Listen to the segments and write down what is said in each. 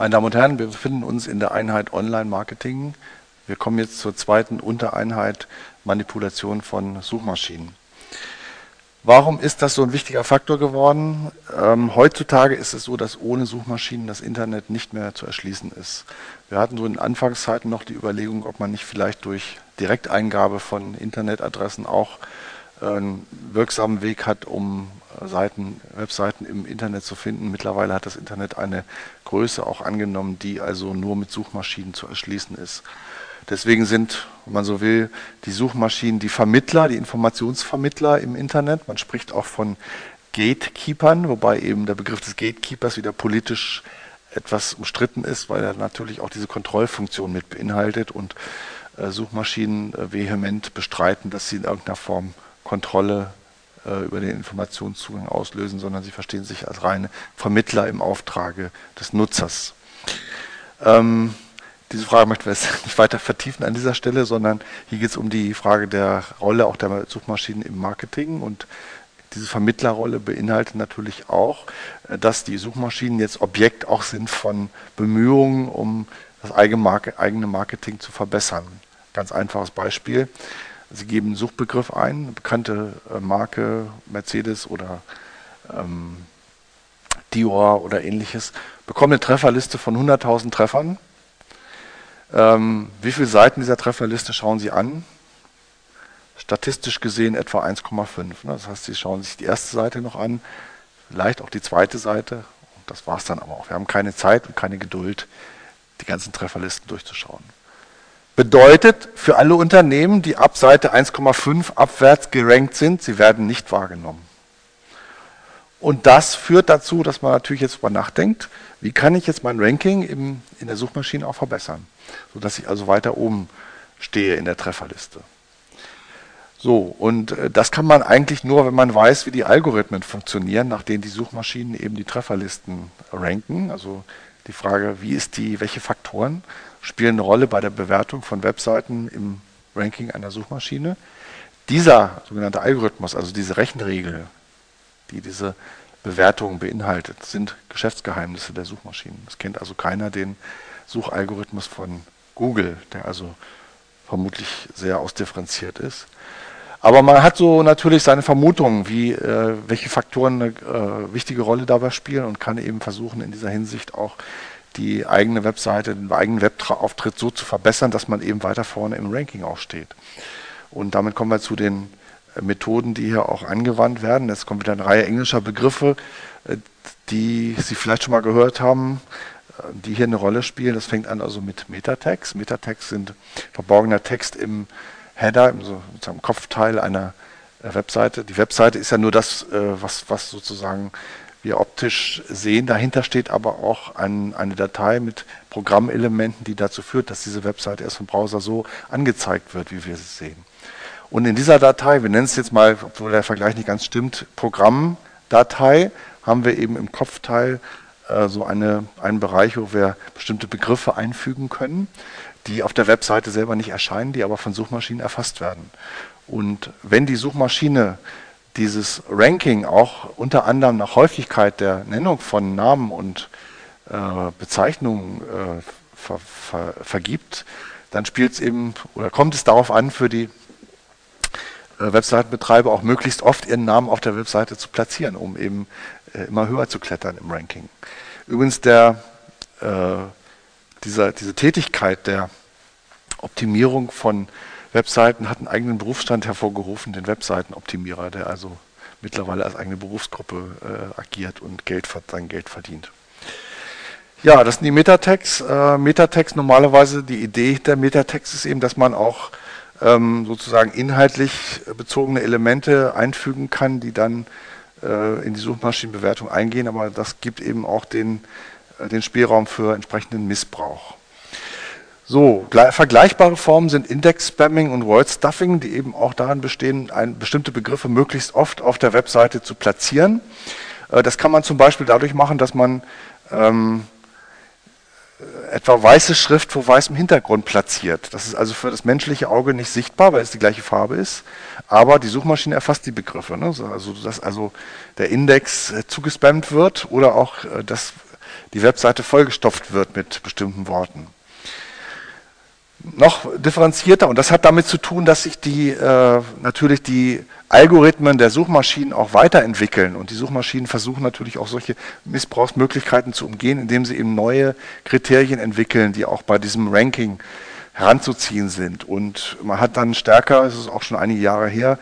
Meine Damen und Herren, wir befinden uns in der Einheit Online-Marketing. Wir kommen jetzt zur zweiten Untereinheit Manipulation von Suchmaschinen. Warum ist das so ein wichtiger Faktor geworden? Ähm, heutzutage ist es so, dass ohne Suchmaschinen das Internet nicht mehr zu erschließen ist. Wir hatten so in Anfangszeiten noch die Überlegung, ob man nicht vielleicht durch Direkteingabe von Internetadressen auch einen wirksamen Weg hat, um Seiten, Webseiten im Internet zu finden. Mittlerweile hat das Internet eine Größe auch angenommen, die also nur mit Suchmaschinen zu erschließen ist. Deswegen sind, wenn man so will, die Suchmaschinen die Vermittler, die Informationsvermittler im Internet. Man spricht auch von Gatekeepern, wobei eben der Begriff des Gatekeepers wieder politisch etwas umstritten ist, weil er natürlich auch diese Kontrollfunktion mit beinhaltet und äh, Suchmaschinen äh, vehement bestreiten, dass sie in irgendeiner Form Kontrolle äh, über den Informationszugang auslösen, sondern sie verstehen sich als reine Vermittler im Auftrage des Nutzers. Ähm, diese Frage möchten wir jetzt nicht weiter vertiefen an dieser Stelle, sondern hier geht es um die Frage der Rolle auch der Suchmaschinen im Marketing und diese Vermittlerrolle beinhaltet natürlich auch, äh, dass die Suchmaschinen jetzt Objekt auch sind von Bemühungen, um das eigene Marketing zu verbessern. Ganz einfaches Beispiel. Sie geben einen Suchbegriff ein, eine bekannte äh, Marke, Mercedes oder ähm, Dior oder ähnliches, bekommen eine Trefferliste von 100.000 Treffern. Ähm, wie viele Seiten dieser Trefferliste schauen Sie an? Statistisch gesehen etwa 1,5. Ne? Das heißt, Sie schauen sich die erste Seite noch an, vielleicht auch die zweite Seite. Und das war es dann aber auch. Wir haben keine Zeit und keine Geduld, die ganzen Trefferlisten durchzuschauen bedeutet für alle Unternehmen, die ab Seite 1,5 abwärts gerankt sind, sie werden nicht wahrgenommen. Und das führt dazu, dass man natürlich jetzt darüber nachdenkt, wie kann ich jetzt mein Ranking im, in der Suchmaschine auch verbessern, sodass ich also weiter oben stehe in der Trefferliste. So, und äh, das kann man eigentlich nur, wenn man weiß, wie die Algorithmen funktionieren, nach denen die Suchmaschinen eben die Trefferlisten ranken. Also die Frage, wie ist die, welche Faktoren spielen eine Rolle bei der Bewertung von Webseiten im Ranking einer Suchmaschine. Dieser sogenannte Algorithmus, also diese Rechenregel, die diese Bewertung beinhaltet, sind Geschäftsgeheimnisse der Suchmaschinen. Es kennt also keiner den Suchalgorithmus von Google, der also vermutlich sehr ausdifferenziert ist. Aber man hat so natürlich seine Vermutungen, wie, äh, welche Faktoren eine äh, wichtige Rolle dabei spielen und kann eben versuchen, in dieser Hinsicht auch die eigene Webseite, den eigenen Webauftritt so zu verbessern, dass man eben weiter vorne im Ranking auch steht. Und damit kommen wir zu den äh, Methoden, die hier auch angewandt werden. Jetzt kommt wieder eine Reihe englischer Begriffe, äh, die Sie vielleicht schon mal gehört haben, äh, die hier eine Rolle spielen. Das fängt an also mit Metatext. Metatext sind verborgener Text im Header, so, im Kopfteil einer Webseite. Die Webseite ist ja nur das, was, was sozusagen wir optisch sehen. Dahinter steht aber auch ein, eine Datei mit Programmelementen, die dazu führt, dass diese Webseite erst vom Browser so angezeigt wird, wie wir sie sehen. Und in dieser Datei, wir nennen es jetzt mal, obwohl der Vergleich nicht ganz stimmt, Programmdatei, haben wir eben im Kopfteil äh, so eine, einen Bereich, wo wir bestimmte Begriffe einfügen können, die auf der Webseite selber nicht erscheinen, die aber von Suchmaschinen erfasst werden. Und wenn die Suchmaschine dieses Ranking auch unter anderem nach Häufigkeit der Nennung von Namen und äh, Bezeichnungen äh, ver, ver, vergibt, dann spielt es eben oder kommt es darauf an, für die äh, Webseitenbetreiber auch möglichst oft ihren Namen auf der Webseite zu platzieren, um eben äh, immer höher zu klettern im Ranking. Übrigens der, äh, dieser, diese Tätigkeit der Optimierung von Webseiten hat einen eigenen Berufsstand hervorgerufen, den Webseitenoptimierer, der also mittlerweile als eigene Berufsgruppe äh, agiert und Geld, sein Geld verdient. Ja, das sind die Metatext. Äh, Metatext normalerweise, die Idee der Metatext ist eben, dass man auch ähm, sozusagen inhaltlich bezogene Elemente einfügen kann, die dann äh, in die Suchmaschinenbewertung eingehen, aber das gibt eben auch den, den Spielraum für entsprechenden Missbrauch. So, vergleichbare Formen sind Index-Spamming und Word-Stuffing, die eben auch darin bestehen, ein, bestimmte Begriffe möglichst oft auf der Webseite zu platzieren. Äh, das kann man zum Beispiel dadurch machen, dass man ähm, etwa weiße Schrift vor weißem Hintergrund platziert. Das ist also für das menschliche Auge nicht sichtbar, weil es die gleiche Farbe ist, aber die Suchmaschine erfasst die Begriffe. Ne? Also, dass also der Index äh, zugespammt wird oder auch, äh, dass die Webseite vollgestopft wird mit bestimmten Worten. Noch differenzierter, und das hat damit zu tun, dass sich die, äh, natürlich die Algorithmen der Suchmaschinen auch weiterentwickeln. Und die Suchmaschinen versuchen natürlich auch solche Missbrauchsmöglichkeiten zu umgehen, indem sie eben neue Kriterien entwickeln, die auch bei diesem Ranking heranzuziehen sind. Und man hat dann stärker, es ist auch schon einige Jahre her,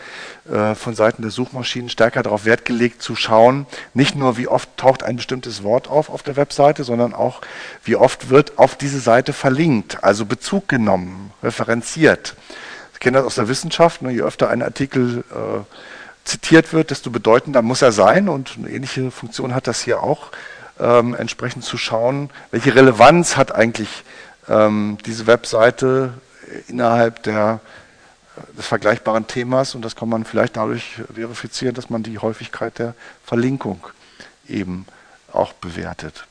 äh, von Seiten der Suchmaschinen stärker darauf Wert gelegt zu schauen, nicht nur wie oft taucht ein bestimmtes Wort auf auf der Webseite, sondern auch wie oft wird auf diese Seite verlinkt, also Bezug genommen, referenziert. Ich kenne das aus der Wissenschaft, ne, je öfter ein Artikel äh, zitiert wird, desto bedeutender muss er sein und eine ähnliche Funktion hat das hier auch, ähm, entsprechend zu schauen, welche Relevanz hat eigentlich ähm, diese Webseite innerhalb der, des vergleichbaren Themas und das kann man vielleicht dadurch verifizieren, dass man die Häufigkeit der Verlinkung eben auch bewertet.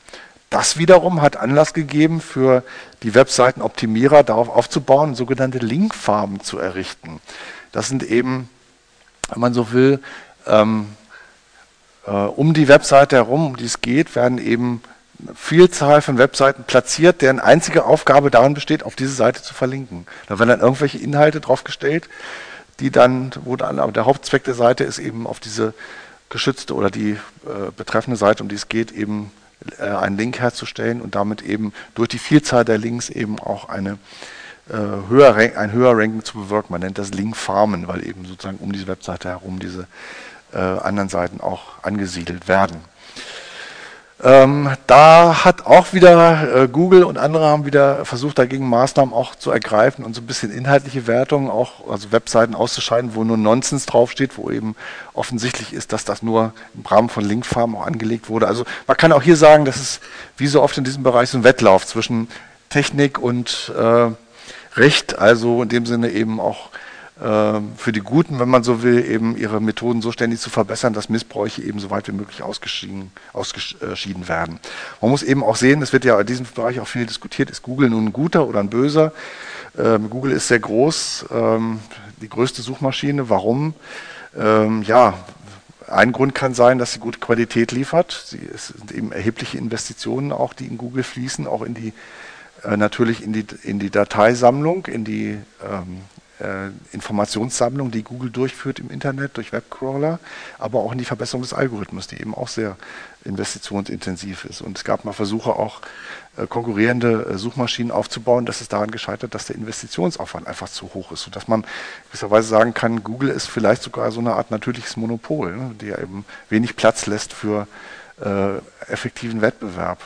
Das wiederum hat Anlass gegeben, für die Webseitenoptimierer darauf aufzubauen, sogenannte Linkfarben zu errichten. Das sind eben, wenn man so will, ähm, äh, um die Webseite herum, um die es geht, werden eben Vielzahl von Webseiten platziert, deren einzige Aufgabe darin besteht, auf diese Seite zu verlinken. Da werden dann irgendwelche Inhalte draufgestellt, die dann, wo dann, aber der Hauptzweck der Seite ist eben auf diese geschützte oder die äh, betreffende Seite, um die es geht, eben äh, einen Link herzustellen und damit eben durch die Vielzahl der Links eben auch eine, äh, höher, ein höher Ranking zu bewirken. Man nennt das Link Farmen, weil eben sozusagen um diese Webseite herum diese äh, anderen Seiten auch angesiedelt werden. Ähm, da hat auch wieder äh, Google und andere haben wieder versucht, dagegen Maßnahmen auch zu ergreifen und so ein bisschen inhaltliche Wertungen, auch also Webseiten auszuscheiden, wo nur Nonsens draufsteht, wo eben offensichtlich ist, dass das nur im Rahmen von Linkfarmen auch angelegt wurde. Also man kann auch hier sagen, dass es wie so oft in diesem Bereich so ein Wettlauf zwischen Technik und äh, Recht, also in dem Sinne eben auch für die Guten, wenn man so will, eben ihre Methoden so ständig zu verbessern, dass Missbräuche eben so weit wie möglich ausgeschieden, ausgeschieden werden. Man muss eben auch sehen, es wird ja in diesem Bereich auch viel diskutiert, ist Google nun ein guter oder ein böser? Ähm, Google ist sehr groß, ähm, die größte Suchmaschine. Warum? Ähm, ja, ein Grund kann sein, dass sie gute Qualität liefert. Sie, es sind eben erhebliche Investitionen auch, die in Google fließen, auch in die äh, natürlich in die, in die Dateisammlung, in die ähm, äh, Informationssammlung, die Google durchführt im Internet durch Webcrawler, aber auch in die Verbesserung des Algorithmus, die eben auch sehr investitionsintensiv ist. Und es gab mal Versuche auch äh, konkurrierende äh, Suchmaschinen aufzubauen. Das ist daran gescheitert, dass der Investitionsaufwand einfach zu hoch ist, sodass man gewisserweise sagen kann, Google ist vielleicht sogar so eine Art natürliches Monopol, ne, der eben wenig Platz lässt für äh, effektiven Wettbewerb.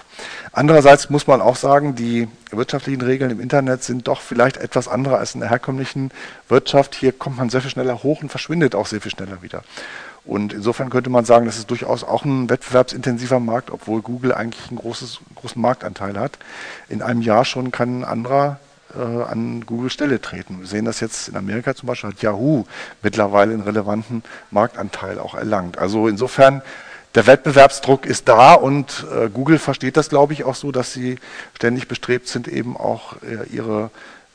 Andererseits muss man auch sagen, die wirtschaftlichen Regeln im Internet sind doch vielleicht etwas andere als in der herkömmlichen Wirtschaft. Hier kommt man sehr viel schneller hoch und verschwindet auch sehr viel schneller wieder. Und insofern könnte man sagen, das ist durchaus auch ein wettbewerbsintensiver Markt, obwohl Google eigentlich einen großes, großen Marktanteil hat. In einem Jahr schon kann ein anderer äh, an Google Stelle treten. Wir sehen das jetzt in Amerika zum Beispiel, hat Yahoo mittlerweile einen relevanten Marktanteil auch erlangt. Also insofern der Wettbewerbsdruck ist da und äh, Google versteht das, glaube ich, auch so, dass sie ständig bestrebt sind, eben auch äh, ihre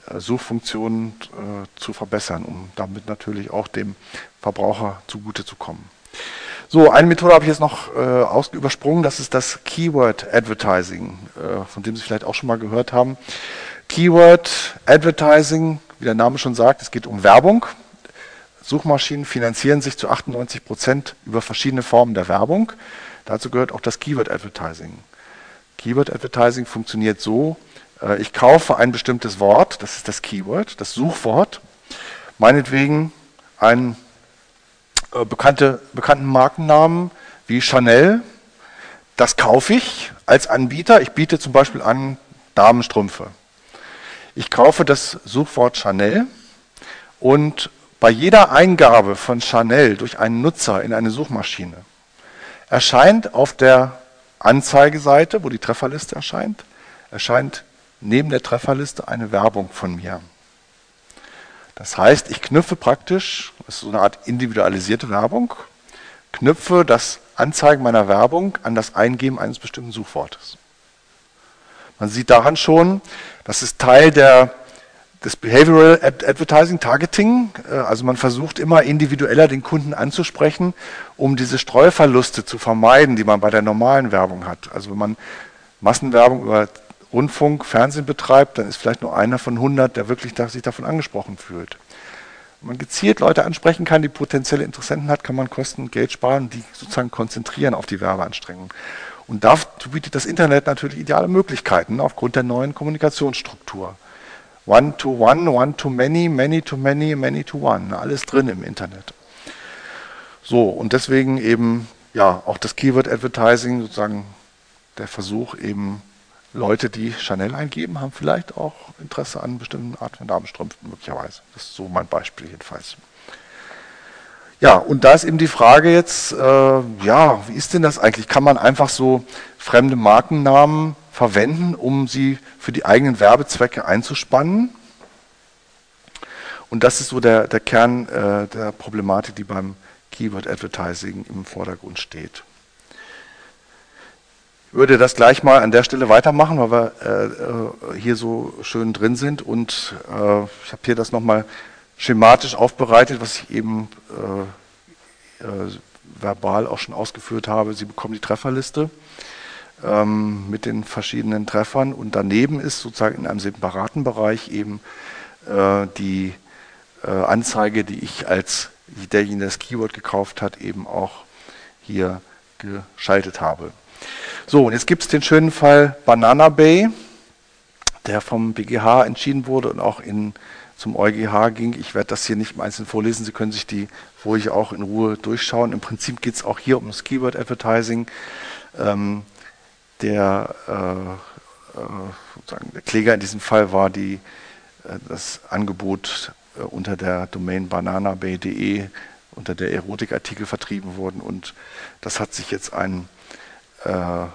äh, Suchfunktionen äh, zu verbessern, um damit natürlich auch dem Verbraucher zugute zu kommen. So, eine Methode habe ich jetzt noch äh, übersprungen, das ist das Keyword Advertising, äh, von dem Sie vielleicht auch schon mal gehört haben. Keyword Advertising, wie der Name schon sagt, es geht um Werbung. Suchmaschinen finanzieren sich zu 98 Prozent über verschiedene Formen der Werbung. Dazu gehört auch das Keyword Advertising. Keyword Advertising funktioniert so, äh, ich kaufe ein bestimmtes Wort, das ist das Keyword, das Suchwort, meinetwegen einen äh, bekannte, bekannten Markennamen wie Chanel, das kaufe ich als Anbieter. Ich biete zum Beispiel an Damenstrümpfe. Ich kaufe das Suchwort Chanel und bei jeder Eingabe von Chanel durch einen Nutzer in eine Suchmaschine erscheint auf der Anzeigeseite, wo die Trefferliste erscheint, erscheint neben der Trefferliste eine Werbung von mir. Das heißt, ich knüpfe praktisch, das ist so eine Art individualisierte Werbung, knüpfe das Anzeigen meiner Werbung an das Eingeben eines bestimmten Suchwortes. Man sieht daran schon, das ist Teil der das Behavioral Advertising, Targeting, äh, also man versucht immer individueller den Kunden anzusprechen, um diese Streuverluste zu vermeiden, die man bei der normalen Werbung hat. Also wenn man Massenwerbung über Rundfunk, Fernsehen betreibt, dann ist vielleicht nur einer von 100, der wirklich sich davon angesprochen fühlt. Wenn man gezielt Leute ansprechen kann, die potenzielle Interessenten hat, kann man Kosten und Geld sparen die sozusagen konzentrieren auf die Werbeanstrengungen. Und dafür bietet das Internet natürlich ideale Möglichkeiten aufgrund der neuen Kommunikationsstruktur. One to one, one to many, many to many, many to one. Alles drin im Internet. So, und deswegen eben ja auch das Keyword Advertising, sozusagen der Versuch eben Leute, die Chanel eingeben, haben vielleicht auch Interesse an bestimmten Arten von Damenstrümpfen möglicherweise. Das ist so mein Beispiel jedenfalls. Ja, und da ist eben die Frage jetzt, äh, ja, wie ist denn das eigentlich? Kann man einfach so fremde Markennamen verwenden, um sie für die eigenen Werbezwecke einzuspannen? Und das ist so der, der Kern äh, der Problematik, die beim Keyword Advertising im Vordergrund steht. Ich würde das gleich mal an der Stelle weitermachen, weil wir äh, äh hier so schön drin sind. Und äh, ich habe hier das nochmal schematisch aufbereitet, was ich eben äh, äh, verbal auch schon ausgeführt habe. Sie bekommen die Trefferliste ähm, mit den verschiedenen Treffern und daneben ist sozusagen in einem separaten Bereich eben äh, die äh, Anzeige, die ich als derjenige, der das Keyword gekauft hat, eben auch hier geschaltet habe. So, und jetzt gibt es den schönen Fall Banana Bay, der vom BGH entschieden wurde und auch in zum EuGH ging. Ich werde das hier nicht im Einzelnen vorlesen. Sie können sich die ruhig auch in Ruhe durchschauen. Im Prinzip geht es auch hier um das Keyword Advertising. Ähm, der, äh, äh, der, Kläger in diesem Fall war die, äh, das Angebot äh, unter der Domain bananabay.de, unter der Erotikartikel vertrieben wurden. Und das hat sich jetzt ein äh,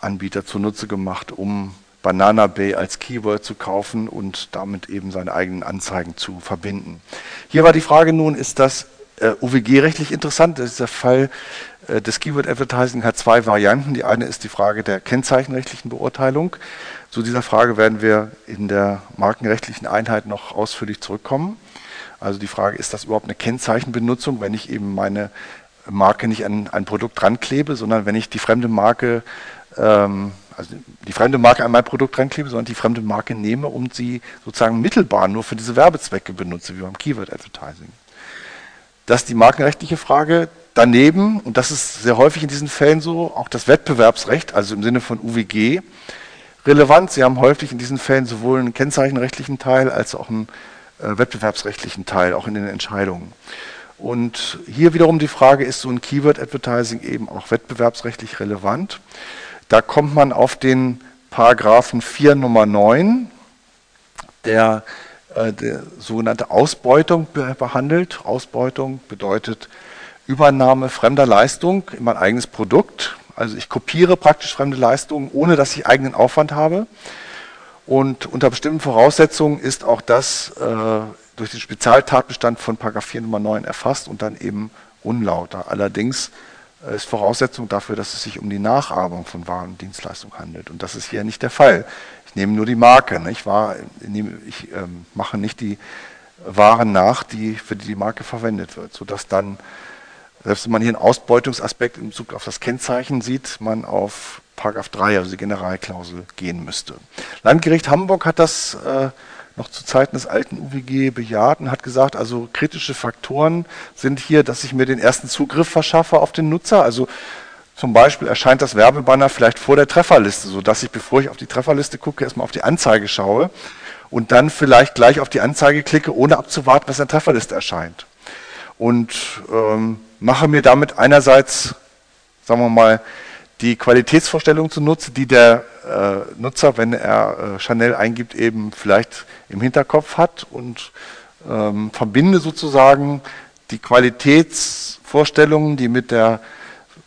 Anbieter zunutze gemacht, um Banana Bay als Keyword zu kaufen und damit eben seine eigenen Anzeigen zu verbinden. Hier war die Frage nun, ist das äh, UWG-rechtlich interessant? Dieser Fall äh, des Keyword Advertising hat zwei Varianten. Die eine ist die Frage der kennzeichenrechtlichen Beurteilung. Zu dieser Frage werden wir in der markenrechtlichen Einheit noch ausführlich zurückkommen. Also die Frage, ist das überhaupt eine Kennzeichenbenutzung, wenn ich eben meine Marke nicht an ein Produkt dran klebe, sondern wenn ich die fremde Marke ähm, also die fremde Marke an mein Produkt ranklebe, sondern die fremde Marke nehme und sie sozusagen mittelbar nur für diese Werbezwecke benutze, wie beim Keyword Advertising. Das ist die markenrechtliche Frage. Daneben, und das ist sehr häufig in diesen Fällen so, auch das Wettbewerbsrecht, also im Sinne von UWG, relevant. Sie haben häufig in diesen Fällen sowohl einen kennzeichenrechtlichen Teil als auch einen äh, wettbewerbsrechtlichen Teil, auch in den Entscheidungen. Und hier wiederum die Frage, ist so ein Keyword Advertising eben auch wettbewerbsrechtlich relevant? Da kommt man auf den Paragraphen 4 Nummer 9, der, äh, der sogenannte Ausbeutung behandelt. Ausbeutung bedeutet Übernahme fremder Leistung in mein eigenes Produkt. Also ich kopiere praktisch fremde Leistungen, ohne dass ich eigenen Aufwand habe. Und unter bestimmten Voraussetzungen ist auch das äh, durch den Spezialtatbestand von Paragraph 4 Nummer 9 erfasst und dann eben unlauter. Allerdings äh, ist Voraussetzung dafür, dass es sich um die Nachahmung von Waren und Dienstleistungen handelt. Und das ist hier nicht der Fall. Ich nehme nur die Marke. Ne? Ich, war, ich ähm, mache nicht die Waren nach, die, für die die Marke verwendet wird, sodass dann, selbst wenn man hier einen Ausbeutungsaspekt in Bezug auf das Kennzeichen sieht, man auf Paragraph 3, also die Generalklausel, gehen müsste. Landgericht Hamburg hat das äh, noch zu Zeiten des alten UWG bejaht und hat gesagt, also kritische Faktoren sind hier, dass ich mir den ersten Zugriff verschaffe auf den Nutzer. Also zum Beispiel erscheint das Werbebanner vielleicht vor der Trefferliste, sodass ich, bevor ich auf die Trefferliste gucke, erstmal auf die Anzeige schaue und dann vielleicht gleich auf die Anzeige klicke, ohne abzuwarten, was in der Trefferliste erscheint. Und ähm, mache mir damit einerseits, sagen wir mal, die Qualitätsvorstellung zunutze, die der äh, Nutzer, wenn er äh, Chanel eingibt, eben vielleicht im Hinterkopf hat und ähm, verbinde sozusagen die Qualitätsvorstellungen, die mit der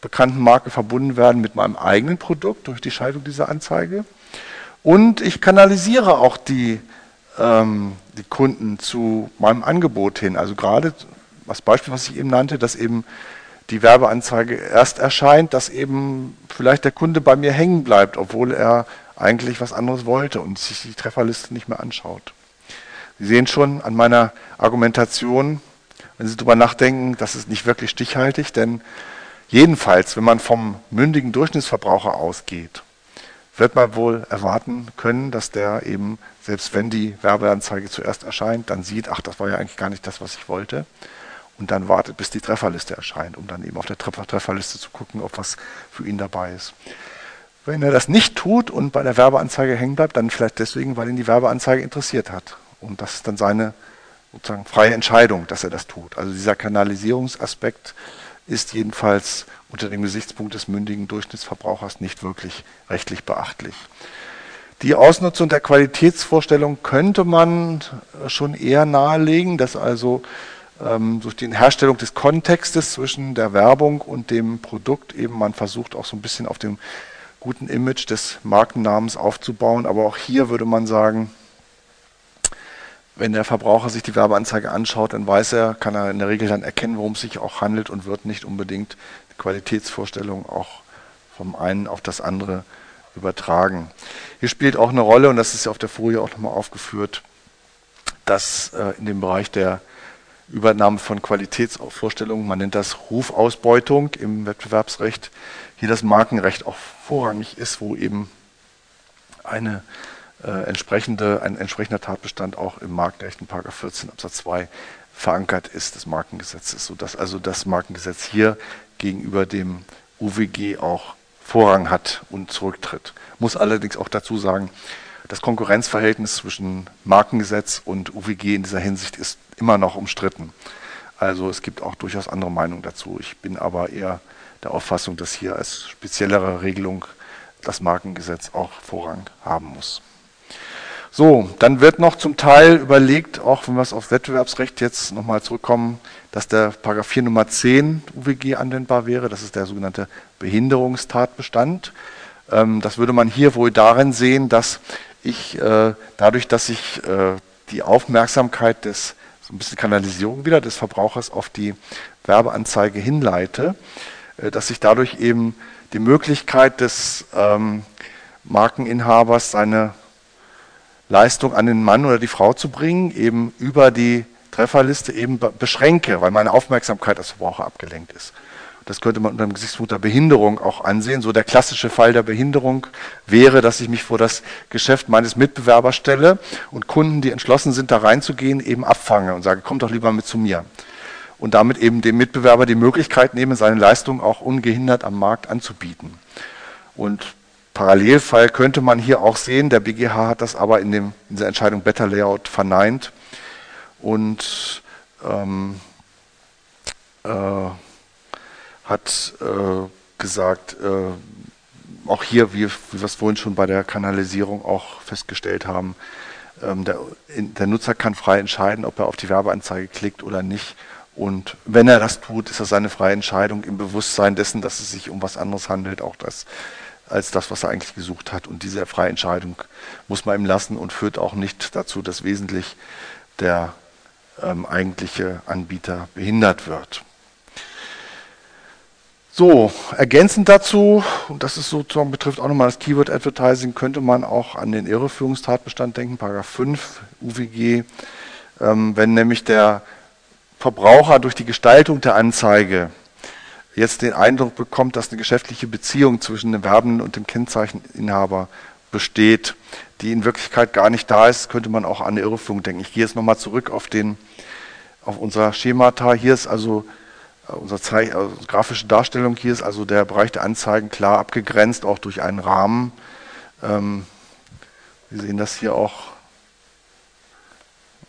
bekannten Marke verbunden werden, mit meinem eigenen Produkt durch die Schaltung dieser Anzeige. Und ich kanalisiere auch die, ähm, die Kunden zu meinem Angebot hin. Also gerade das Beispiel, was ich eben nannte, dass eben die Werbeanzeige erst erscheint, dass eben vielleicht der Kunde bei mir hängen bleibt, obwohl er eigentlich was anderes wollte und sich die Trefferliste nicht mehr anschaut. Sie sehen schon an meiner Argumentation, wenn Sie darüber nachdenken, das ist nicht wirklich stichhaltig, denn jedenfalls, wenn man vom mündigen Durchschnittsverbraucher ausgeht, wird man wohl erwarten können, dass der eben, selbst wenn die Werbeanzeige zuerst erscheint, dann sieht, ach, das war ja eigentlich gar nicht das, was ich wollte. Und dann wartet, bis die Trefferliste erscheint, um dann eben auf der Trefferliste zu gucken, ob was für ihn dabei ist. Wenn er das nicht tut und bei der Werbeanzeige hängen bleibt, dann vielleicht deswegen, weil ihn die Werbeanzeige interessiert hat. Und das ist dann seine sozusagen freie Entscheidung, dass er das tut. Also dieser Kanalisierungsaspekt ist jedenfalls unter dem Gesichtspunkt des mündigen Durchschnittsverbrauchers nicht wirklich rechtlich beachtlich. Die Ausnutzung der Qualitätsvorstellung könnte man schon eher nahelegen, dass also ähm, durch die Herstellung des Kontextes zwischen der Werbung und dem Produkt eben man versucht auch so ein bisschen auf dem guten Image des Markennamens aufzubauen. Aber auch hier würde man sagen, wenn der Verbraucher sich die Werbeanzeige anschaut, dann weiß er, kann er in der Regel dann erkennen, worum es sich auch handelt und wird nicht unbedingt die Qualitätsvorstellung auch vom einen auf das andere übertragen. Hier spielt auch eine Rolle, und das ist ja auf der Folie auch nochmal aufgeführt, dass äh, in dem Bereich der Übernahme von Qualitätsvorstellungen, man nennt das Rufausbeutung im Wettbewerbsrecht, hier das Markenrecht auch vorrangig ist, wo eben eine äh, entsprechende, ein entsprechender Tatbestand auch im Markenrecht in 14 Absatz 2 verankert ist des Markengesetzes, sodass also das Markengesetz hier gegenüber dem UWG auch Vorrang hat und zurücktritt. Muss allerdings auch dazu sagen, das Konkurrenzverhältnis zwischen Markengesetz und UWG in dieser Hinsicht ist immer noch umstritten. Also es gibt auch durchaus andere Meinungen dazu. Ich bin aber eher der Auffassung, dass hier als speziellere Regelung das Markengesetz auch Vorrang haben muss. So, dann wird noch zum Teil überlegt, auch wenn wir es auf Wettbewerbsrecht jetzt nochmal zurückkommen, dass der Paragraph 4 Nummer 10 UWG anwendbar wäre. Das ist der sogenannte Behinderungstatbestand. Ähm, das würde man hier wohl darin sehen, dass ich äh, dadurch, dass ich äh, die Aufmerksamkeit des, so ein bisschen Kanalisierung wieder, des Verbrauchers auf die Werbeanzeige hinleite, äh, dass ich dadurch eben die Möglichkeit des ähm, Markeninhabers seine Leistung an den Mann oder die Frau zu bringen, eben über die Trefferliste eben beschränke, weil meine Aufmerksamkeit als Verbraucher abgelenkt ist. Das könnte man unter dem Gesichtspunkt der Behinderung auch ansehen. So der klassische Fall der Behinderung wäre, dass ich mich vor das Geschäft meines Mitbewerbers stelle und Kunden, die entschlossen sind, da reinzugehen, eben abfange und sage, komm doch lieber mit zu mir. Und damit eben dem Mitbewerber die Möglichkeit nehme, seine Leistung auch ungehindert am Markt anzubieten. Und Parallelfall könnte man hier auch sehen. Der BGH hat das aber in, dem, in der Entscheidung Better Layout verneint und ähm, äh, hat äh, gesagt, äh, auch hier, wie, wie wir es vorhin schon bei der Kanalisierung auch festgestellt haben, ähm, der, in, der Nutzer kann frei entscheiden, ob er auf die Werbeanzeige klickt oder nicht. Und wenn er das tut, ist das seine freie Entscheidung im Bewusstsein dessen, dass es sich um was anderes handelt. Auch das als das, was er eigentlich gesucht hat. Und diese freie Entscheidung muss man ihm lassen und führt auch nicht dazu, dass wesentlich der ähm, eigentliche Anbieter behindert wird. So, ergänzend dazu, und das ist sozusagen betrifft auch nochmal das Keyword Advertising, könnte man auch an den Irreführungstatbestand denken, Paragraph 5 UWG, ähm, wenn nämlich der Verbraucher durch die Gestaltung der Anzeige jetzt den Eindruck bekommt, dass eine geschäftliche Beziehung zwischen dem Werbenden und dem Kennzeicheninhaber besteht, die in Wirklichkeit gar nicht da ist, könnte man auch an eine Irreführung denken. Ich gehe jetzt nochmal zurück auf, den, auf unser Schemata. Hier ist also äh, unsere Zeich also grafische Darstellung, hier ist also der Bereich der Anzeigen klar abgegrenzt, auch durch einen Rahmen. Ähm, wir sehen das hier auch,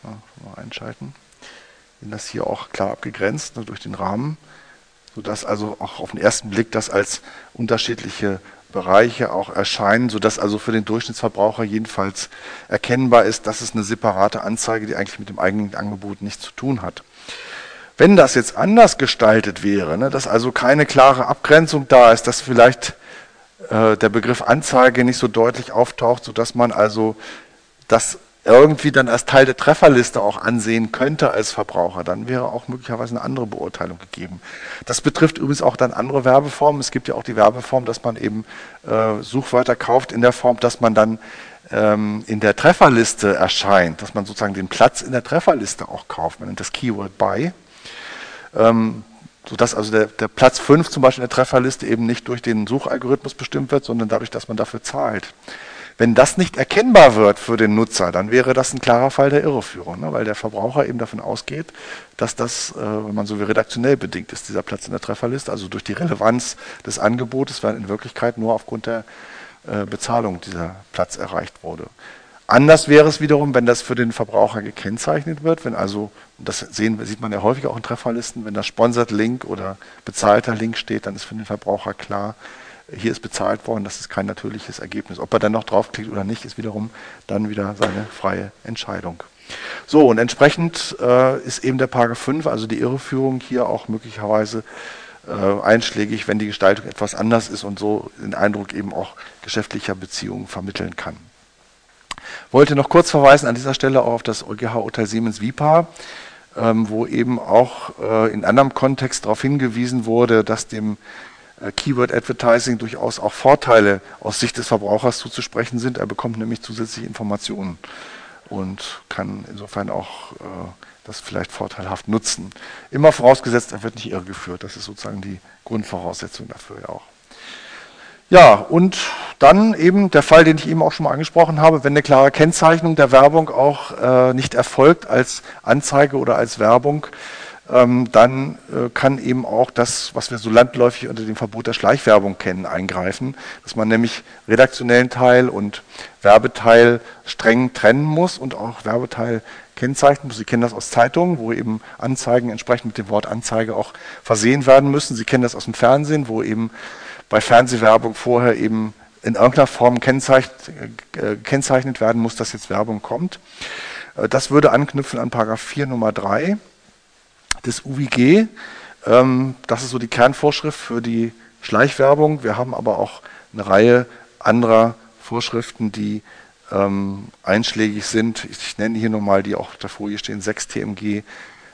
ja, mal einschalten, wir sehen das hier auch klar abgegrenzt ne, durch den Rahmen sodass also auch auf den ersten Blick das als unterschiedliche Bereiche auch erscheinen, sodass also für den Durchschnittsverbraucher jedenfalls erkennbar ist, dass es eine separate Anzeige, die eigentlich mit dem eigenen Angebot nichts zu tun hat. Wenn das jetzt anders gestaltet wäre, ne, dass also keine klare Abgrenzung da ist, dass vielleicht äh, der Begriff Anzeige nicht so deutlich auftaucht, sodass man also das irgendwie dann als Teil der Trefferliste auch ansehen könnte als Verbraucher, dann wäre auch möglicherweise eine andere Beurteilung gegeben. Das betrifft übrigens auch dann andere Werbeformen. Es gibt ja auch die Werbeform, dass man eben äh, Suchwörter kauft in der Form, dass man dann ähm, in der Trefferliste erscheint, dass man sozusagen den Platz in der Trefferliste auch kauft. Man nennt das Keyword Buy. Ähm, sodass also der, der Platz 5 zum Beispiel in der Trefferliste eben nicht durch den Suchalgorithmus bestimmt wird, sondern dadurch, dass man dafür zahlt. Wenn das nicht erkennbar wird für den Nutzer, dann wäre das ein klarer Fall der Irreführung, ne? weil der Verbraucher eben davon ausgeht, dass das, äh, wenn man so wie redaktionell bedingt ist, dieser Platz in der Trefferliste, also durch die Relevanz des Angebotes, weil in Wirklichkeit nur aufgrund der äh, Bezahlung dieser Platz erreicht wurde. Anders wäre es wiederum, wenn das für den Verbraucher gekennzeichnet wird, wenn also, das sehen, sieht man ja häufig auch in Trefferlisten, wenn da Sponsored Link oder bezahlter Link steht, dann ist für den Verbraucher klar, hier ist bezahlt worden, das ist kein natürliches Ergebnis. Ob er dann noch draufklickt oder nicht, ist wiederum dann wieder seine freie Entscheidung. So, und entsprechend äh, ist eben der Paragraph 5, also die Irreführung, hier auch möglicherweise äh, einschlägig, wenn die Gestaltung etwas anders ist und so den Eindruck eben auch geschäftlicher Beziehungen vermitteln kann. Wollte noch kurz verweisen an dieser Stelle auch auf das EuGH-Urteil Siemens Vipa, ähm, wo eben auch äh, in anderem Kontext darauf hingewiesen wurde, dass dem Keyword Advertising durchaus auch Vorteile aus Sicht des Verbrauchers zuzusprechen sind. Er bekommt nämlich zusätzliche Informationen und kann insofern auch äh, das vielleicht vorteilhaft nutzen. Immer vorausgesetzt, er wird nicht irregeführt. Das ist sozusagen die Grundvoraussetzung dafür ja auch. Ja, und dann eben der Fall, den ich eben auch schon mal angesprochen habe, wenn eine klare Kennzeichnung der Werbung auch äh, nicht erfolgt als Anzeige oder als Werbung, dann äh, kann eben auch das, was wir so landläufig unter dem Verbot der Schleichwerbung kennen, eingreifen, dass man nämlich redaktionellen Teil und Werbeteil streng trennen muss und auch Werbeteil kennzeichnen muss. Sie kennen das aus Zeitungen, wo eben Anzeigen entsprechend mit dem Wort Anzeige auch versehen werden müssen. Sie kennen das aus dem Fernsehen, wo eben bei Fernsehwerbung vorher eben in irgendeiner Form äh, kennzeichnet werden muss, dass jetzt Werbung kommt. Äh, das würde anknüpfen an Paragraph 4 Nummer 3 des UWG. Ähm, das ist so die Kernvorschrift für die Schleichwerbung. Wir haben aber auch eine Reihe anderer Vorschriften, die ähm, einschlägig sind. Ich nenne hier nochmal die auch auf der Folie stehen. 6 TMG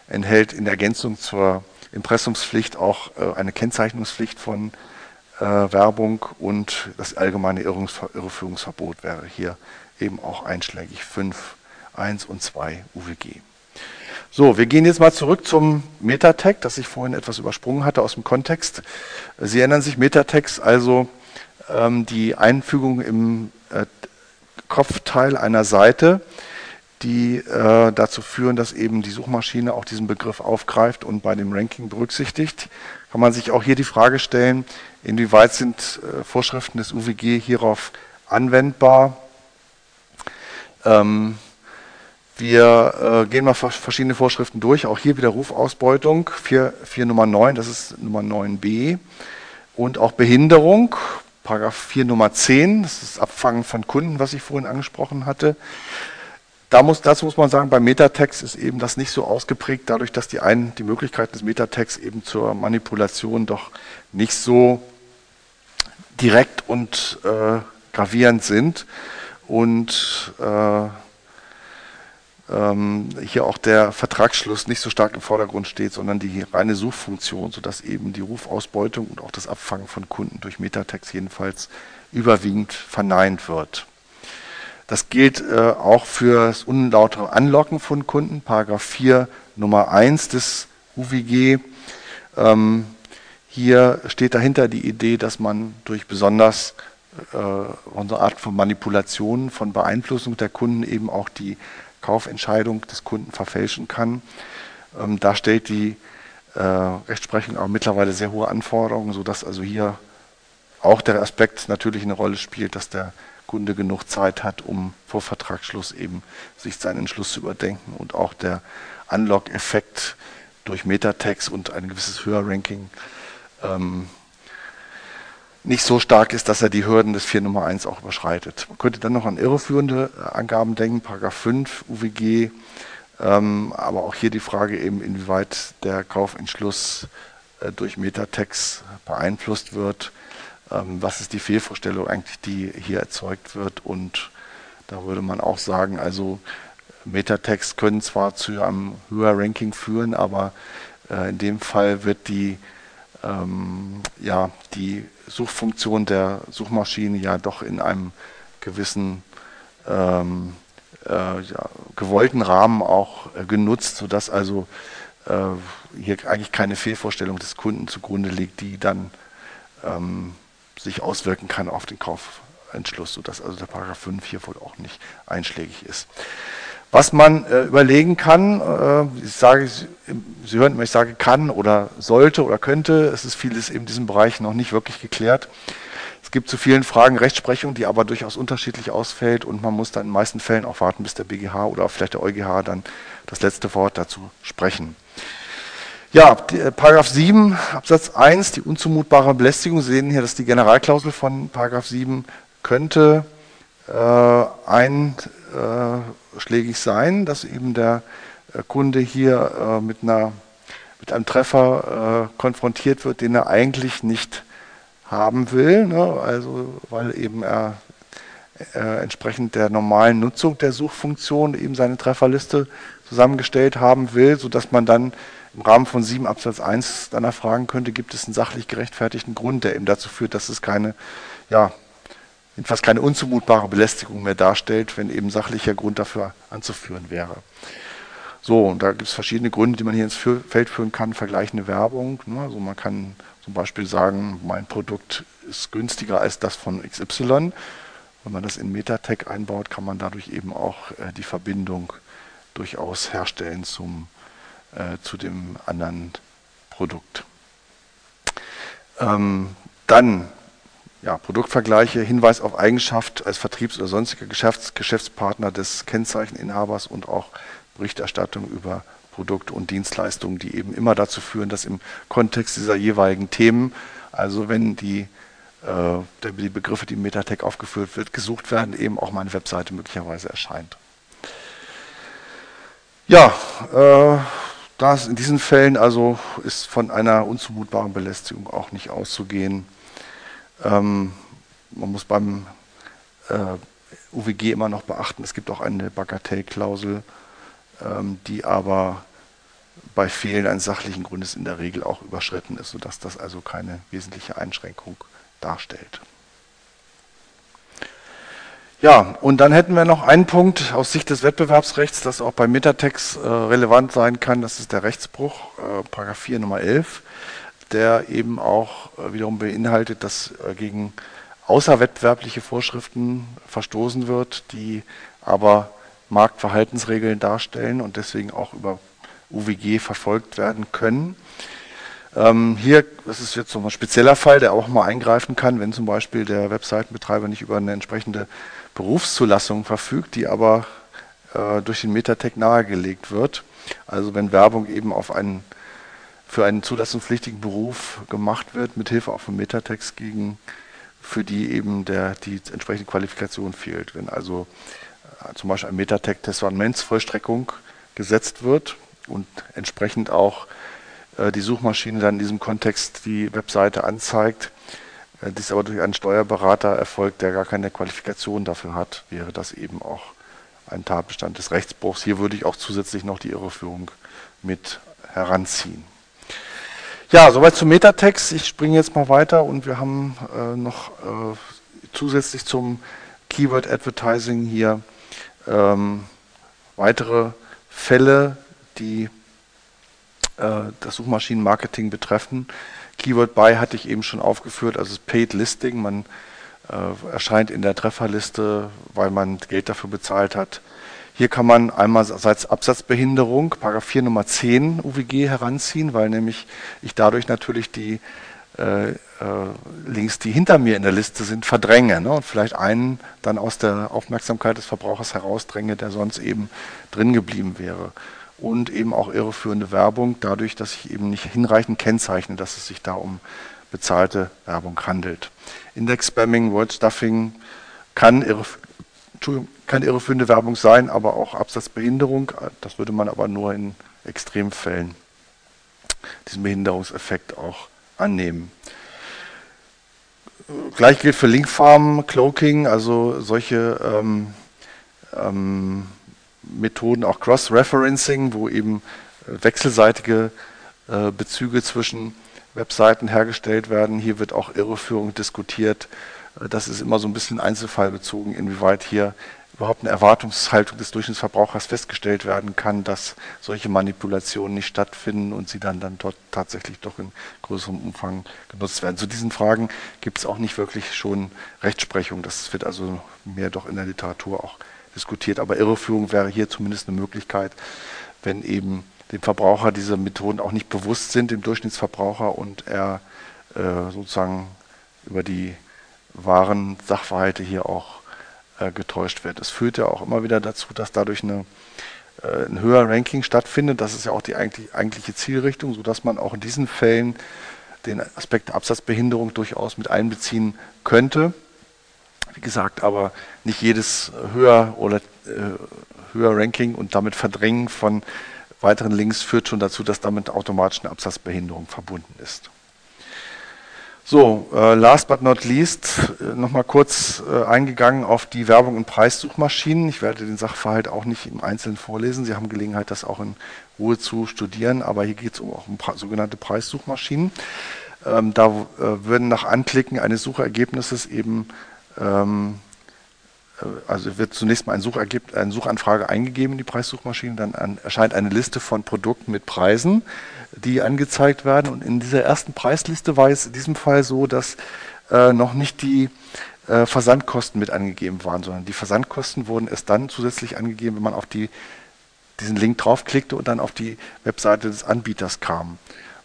enthält in Ergänzung zur Impressumspflicht auch äh, eine Kennzeichnungspflicht von äh, Werbung und das allgemeine Irreführungsverbot wäre hier eben auch einschlägig. 5, 1 und 2 UWG. So, wir gehen jetzt mal zurück zum Metatext, das ich vorhin etwas übersprungen hatte aus dem Kontext. Sie erinnern sich, Metatext, also ähm, die Einfügung im äh, Kopfteil einer Seite, die äh, dazu führen, dass eben die Suchmaschine auch diesen Begriff aufgreift und bei dem Ranking berücksichtigt. Kann man sich auch hier die Frage stellen, inwieweit sind äh, Vorschriften des UWG hierauf anwendbar? Ähm, wir äh, gehen mal verschiedene Vorschriften durch, auch hier wieder Rufausbeutung, 4, 4 Nummer 9, das ist Nummer 9b. Und auch Behinderung, Paragraph 4 Nummer 10, das ist das Abfangen von Kunden, was ich vorhin angesprochen hatte. Da muss, dazu muss man sagen, beim Metatext ist eben das nicht so ausgeprägt, dadurch, dass die, einen, die Möglichkeiten des Metatext eben zur Manipulation doch nicht so direkt und äh, gravierend sind. Und äh, ähm, hier auch der Vertragsschluss nicht so stark im Vordergrund steht, sondern die reine Suchfunktion, sodass eben die Rufausbeutung und auch das Abfangen von Kunden durch Metatext jedenfalls überwiegend verneint wird. Das gilt äh, auch für das unlautere Anlocken von Kunden, Paragraph 4 Nummer 1 des UWG. Ähm, hier steht dahinter die Idee, dass man durch besonders äh, unsere Art von Manipulationen, von Beeinflussung der Kunden eben auch die Kaufentscheidung des Kunden verfälschen kann. Ähm, da stellt die äh, Rechtsprechung auch mittlerweile sehr hohe Anforderungen, sodass also hier auch der Aspekt natürlich eine Rolle spielt, dass der Kunde genug Zeit hat, um vor Vertragsschluss eben sich seinen Entschluss zu überdenken und auch der Unlock-Effekt durch Metatext und ein gewisses Höherranking ähm, nicht so stark ist, dass er die Hürden des 4 Nummer 1 auch überschreitet. Man könnte dann noch an irreführende Angaben denken, Paragraph 5 UWG, ähm, aber auch hier die Frage eben, inwieweit der Kaufentschluss äh, durch Metatext beeinflusst wird. Ähm, was ist die Fehlvorstellung eigentlich, die hier erzeugt wird? Und da würde man auch sagen, also Metatext können zwar zu einem höheren Ranking führen, aber äh, in dem Fall wird die ähm, ja, die Suchfunktion der Suchmaschine ja doch in einem gewissen ähm, äh, ja, gewollten Rahmen auch äh, genutzt, sodass also äh, hier eigentlich keine Fehlvorstellung des Kunden zugrunde liegt, die dann ähm, sich auswirken kann auf den Kaufentschluss, sodass also der Paragraph 5 hier wohl auch nicht einschlägig ist. Was man äh, überlegen kann, äh, ich sage, Sie hören immer, ich sage kann oder sollte oder könnte, es ist vieles in diesem Bereich noch nicht wirklich geklärt. Es gibt zu vielen Fragen Rechtsprechung, die aber durchaus unterschiedlich ausfällt und man muss dann in den meisten Fällen auch warten, bis der BGH oder vielleicht der EuGH dann das letzte Wort dazu sprechen. Ja, die, äh, Paragraph 7 Absatz 1, die unzumutbare Belästigung. Sie sehen hier, dass die Generalklausel von Paragraph 7 könnte einschlägig sein, dass eben der äh, Kunde hier äh, mit, einer, mit einem Treffer äh, konfrontiert wird, den er eigentlich nicht haben will, ne? also weil eben er äh, entsprechend der normalen Nutzung der Suchfunktion eben seine Trefferliste zusammengestellt haben will, sodass man dann im Rahmen von 7 Absatz 1 dann erfragen könnte, gibt es einen sachlich gerechtfertigten Grund, der eben dazu führt, dass es keine, ja, jedenfalls keine unzumutbare Belästigung mehr darstellt, wenn eben sachlicher Grund dafür anzuführen wäre. So, und da gibt es verschiedene Gründe, die man hier ins Feld führen kann, vergleichende Werbung. Ne? Also man kann zum Beispiel sagen, mein Produkt ist günstiger als das von XY. Wenn man das in Metatech einbaut, kann man dadurch eben auch äh, die Verbindung durchaus herstellen zum äh, zu dem anderen Produkt. Ähm, dann ja, Produktvergleiche, Hinweis auf Eigenschaft als Vertriebs- oder sonstiger Geschäfts Geschäftspartner des Kennzeicheninhabers und auch Berichterstattung über Produkte und Dienstleistungen, die eben immer dazu führen, dass im Kontext dieser jeweiligen Themen, also wenn die, äh, die Begriffe, die im Metatech aufgeführt wird, gesucht werden, eben auch meine Webseite möglicherweise erscheint. Ja, äh, das in diesen Fällen also ist von einer unzumutbaren Belästigung auch nicht auszugehen. Ähm, man muss beim äh, UWG immer noch beachten, es gibt auch eine Bagatellklausel, ähm, die aber bei Fehlen eines sachlichen Grundes in der Regel auch überschritten ist, sodass das also keine wesentliche Einschränkung darstellt. Ja, und dann hätten wir noch einen Punkt aus Sicht des Wettbewerbsrechts, das auch bei Metatext äh, relevant sein kann. Das ist der Rechtsbruch, äh, Paragraph 4 Nummer 11, der eben auch äh, wiederum beinhaltet, dass äh, gegen außerwettbewerbliche Vorschriften verstoßen wird, die aber Marktverhaltensregeln darstellen und deswegen auch über UWG verfolgt werden können. Ähm, hier, das ist jetzt so ein spezieller Fall, der auch mal eingreifen kann, wenn zum Beispiel der Webseitenbetreiber nicht über eine entsprechende Berufszulassung verfügt, die aber äh, durch den Metatech nahegelegt wird. Also wenn Werbung eben auf einen, für einen zulassungspflichtigen Beruf gemacht wird, mit Hilfe auch von Metatext gegen, für die eben der, die entsprechende Qualifikation fehlt. Wenn also äh, zum Beispiel ein Metatext-Testamentsvollstreckung gesetzt wird und entsprechend auch äh, die Suchmaschine dann in diesem Kontext die Webseite anzeigt, äh, dies aber durch einen Steuerberater erfolgt, der gar keine Qualifikation dafür hat, wäre das eben auch ein Tatbestand des Rechtsbruchs. Hier würde ich auch zusätzlich noch die Irreführung mit heranziehen. Ja, soweit zum Metatext. Ich springe jetzt mal weiter und wir haben äh, noch äh, zusätzlich zum Keyword Advertising hier ähm, weitere Fälle, die äh, das Suchmaschinenmarketing betreffen. Keyword Buy hatte ich eben schon aufgeführt, also Paid Listing. Man äh, erscheint in der Trefferliste, weil man Geld dafür bezahlt hat. Hier kann man einmal als Absatzbehinderung, Paragraph 4 Nummer 10 UWG heranziehen, weil nämlich ich dadurch natürlich die äh, äh, Links, die hinter mir in der Liste sind, verdränge ne? und vielleicht einen dann aus der Aufmerksamkeit des Verbrauchers herausdränge, der sonst eben drin geblieben wäre und eben auch irreführende Werbung, dadurch, dass ich eben nicht hinreichend kennzeichne, dass es sich da um bezahlte Werbung handelt. Index-Spamming, Word-Stuffing kann, irref kann irreführende Werbung sein, aber auch Absatzbehinderung. Das würde man aber nur in Extremfällen diesen Behinderungseffekt auch annehmen. Gleich gilt für Linkfarmen, Cloaking, also solche ähm, ähm, Methoden, auch Cross-Referencing, wo eben äh, wechselseitige äh, Bezüge zwischen Webseiten hergestellt werden. Hier wird auch Irreführung diskutiert. Äh, das ist immer so ein bisschen einzelfallbezogen, inwieweit hier überhaupt eine Erwartungshaltung des Durchschnittsverbrauchers festgestellt werden kann, dass solche Manipulationen nicht stattfinden und sie dann, dann dort tatsächlich doch in größerem Umfang genutzt werden. Zu diesen Fragen gibt es auch nicht wirklich schon Rechtsprechung. Das wird also mehr doch in der Literatur auch diskutiert. Aber Irreführung wäre hier zumindest eine Möglichkeit, wenn eben dem Verbraucher diese Methoden auch nicht bewusst sind, dem Durchschnittsverbraucher, und er äh, sozusagen über die wahren Sachverhalte hier auch äh, getäuscht wird. Es führt ja auch immer wieder dazu, dass dadurch eine, äh, ein höherer Ranking stattfindet. Das ist ja auch die eigentlich, eigentliche Zielrichtung, sodass man auch in diesen Fällen den Aspekt der Absatzbehinderung durchaus mit einbeziehen könnte. Wie gesagt, aber nicht jedes höher oder äh, höher Ranking und damit Verdrängen von weiteren Links führt schon dazu, dass damit automatisch eine Absatzbehinderung verbunden ist. So, äh, last but not least, äh, nochmal kurz äh, eingegangen auf die Werbung in Preissuchmaschinen. Ich werde den Sachverhalt auch nicht im Einzelnen vorlesen. Sie haben Gelegenheit, das auch in Ruhe zu studieren, aber hier geht es um, auch um sogenannte Preissuchmaschinen. Ähm, da äh, würden nach Anklicken eines Suchergebnisses eben ähm, äh, also wird zunächst mal ein eine Suchanfrage eingegeben in die Preissuchmaschine, dann an, erscheint eine Liste von Produkten mit Preisen, die angezeigt werden. Und in dieser ersten Preisliste war es in diesem Fall so, dass äh, noch nicht die äh, Versandkosten mit angegeben waren, sondern die Versandkosten wurden erst dann zusätzlich angegeben, wenn man auf die, diesen Link draufklickte und dann auf die Webseite des Anbieters kam.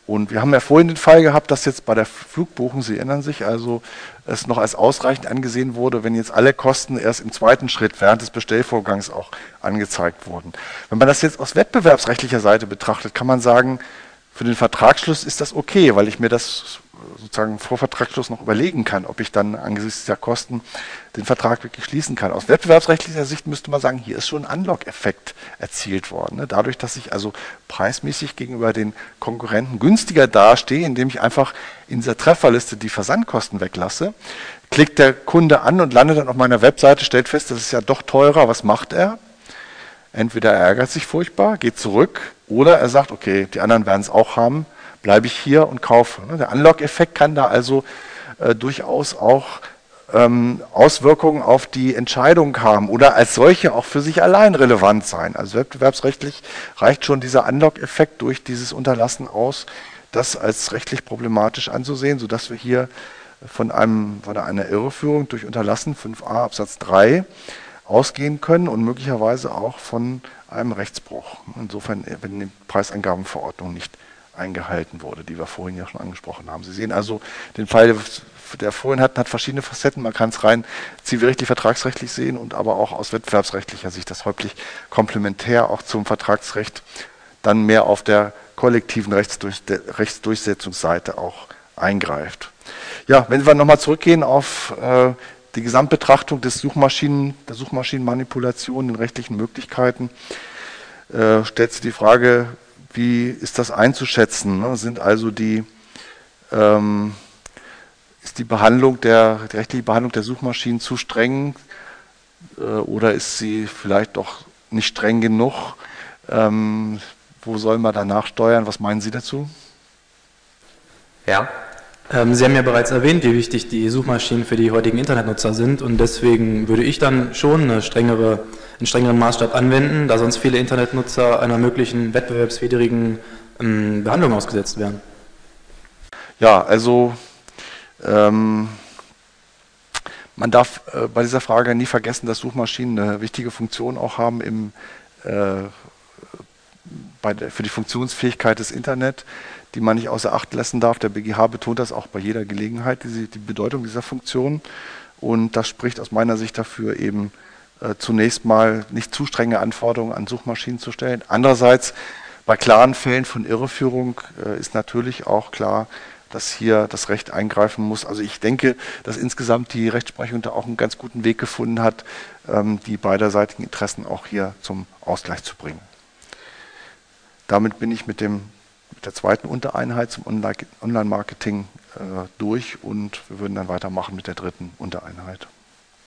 Und wir haben ja vorhin den Fall gehabt, dass jetzt bei der Flugbuchung, Sie erinnern sich, also es noch als ausreichend angesehen wurde, wenn jetzt alle Kosten erst im zweiten Schritt während des Bestellvorgangs auch angezeigt wurden. Wenn man das jetzt aus wettbewerbsrechtlicher Seite betrachtet, kann man sagen, für den Vertragsschluss ist das okay, weil ich mir das sozusagen vor Vertragsschluss noch überlegen kann, ob ich dann angesichts der Kosten den Vertrag wirklich schließen kann. Aus wettbewerbsrechtlicher Sicht müsste man sagen, hier ist schon ein Unlock-Effekt erzielt worden. Ne? Dadurch, dass ich also preismäßig gegenüber den Konkurrenten günstiger dastehe, indem ich einfach in dieser Trefferliste die Versandkosten weglasse, klickt der Kunde an und landet dann auf meiner Webseite, stellt fest, das ist ja doch teurer. Was macht er? Entweder er ärgert sich furchtbar, geht zurück, oder er sagt, okay, die anderen werden es auch haben, bleibe ich hier und kaufe. Ne? Der Unlock-Effekt kann da also äh, durchaus auch ähm, Auswirkungen auf die Entscheidung haben oder als solche auch für sich allein relevant sein. Also wettbewerbsrechtlich reicht schon dieser Unlock-Effekt durch dieses Unterlassen aus, das als rechtlich problematisch anzusehen, sodass wir hier von, einem, von einer Irreführung durch Unterlassen 5a Absatz 3 ausgehen können und möglicherweise auch von einem Rechtsbruch. Insofern, wenn die Preisangabenverordnung nicht eingehalten wurde, die wir vorhin ja schon angesprochen haben. Sie sehen also, den Fall, der vorhin hat, hat verschiedene Facetten. Man kann es rein zivilrechtlich, vertragsrechtlich sehen und aber auch aus wettbewerbsrechtlicher Sicht, das häufig komplementär auch zum Vertragsrecht dann mehr auf der kollektiven Rechtsdurch Rechtsdurchsetzungsseite auch eingreift. Ja, wenn wir nochmal zurückgehen auf äh, die Gesamtbetrachtung des Suchmaschinen, der Suchmaschinenmanipulation, den rechtlichen Möglichkeiten, äh, stellt sich die Frage, wie ist das einzuschätzen? Ne? Sind also die, ähm, ist die Behandlung der, die rechtliche Behandlung der Suchmaschinen zu streng äh, oder ist sie vielleicht doch nicht streng genug? Ähm, wo soll man danach steuern? Was meinen Sie dazu? Ja, Sie haben ja bereits erwähnt, wie wichtig die Suchmaschinen für die heutigen Internetnutzer sind und deswegen würde ich dann schon eine strengere, einen strengeren Maßstab anwenden, da sonst viele Internetnutzer einer möglichen wettbewerbswidrigen ähm, Behandlung ausgesetzt wären. Ja, also ähm, man darf äh, bei dieser Frage nie vergessen, dass Suchmaschinen eine wichtige Funktion auch haben im, äh, der, für die Funktionsfähigkeit des Internet die man nicht außer Acht lassen darf. Der BGH betont das auch bei jeder Gelegenheit, die, die Bedeutung dieser Funktion. Und das spricht aus meiner Sicht dafür, eben äh, zunächst mal nicht zu strenge Anforderungen an Suchmaschinen zu stellen. Andererseits, bei klaren Fällen von Irreführung äh, ist natürlich auch klar, dass hier das Recht eingreifen muss. Also ich denke, dass insgesamt die Rechtsprechung da auch einen ganz guten Weg gefunden hat, ähm, die beiderseitigen Interessen auch hier zum Ausgleich zu bringen. Damit bin ich mit dem der zweiten Untereinheit zum Online-Marketing äh, durch und wir würden dann weitermachen mit der dritten Untereinheit.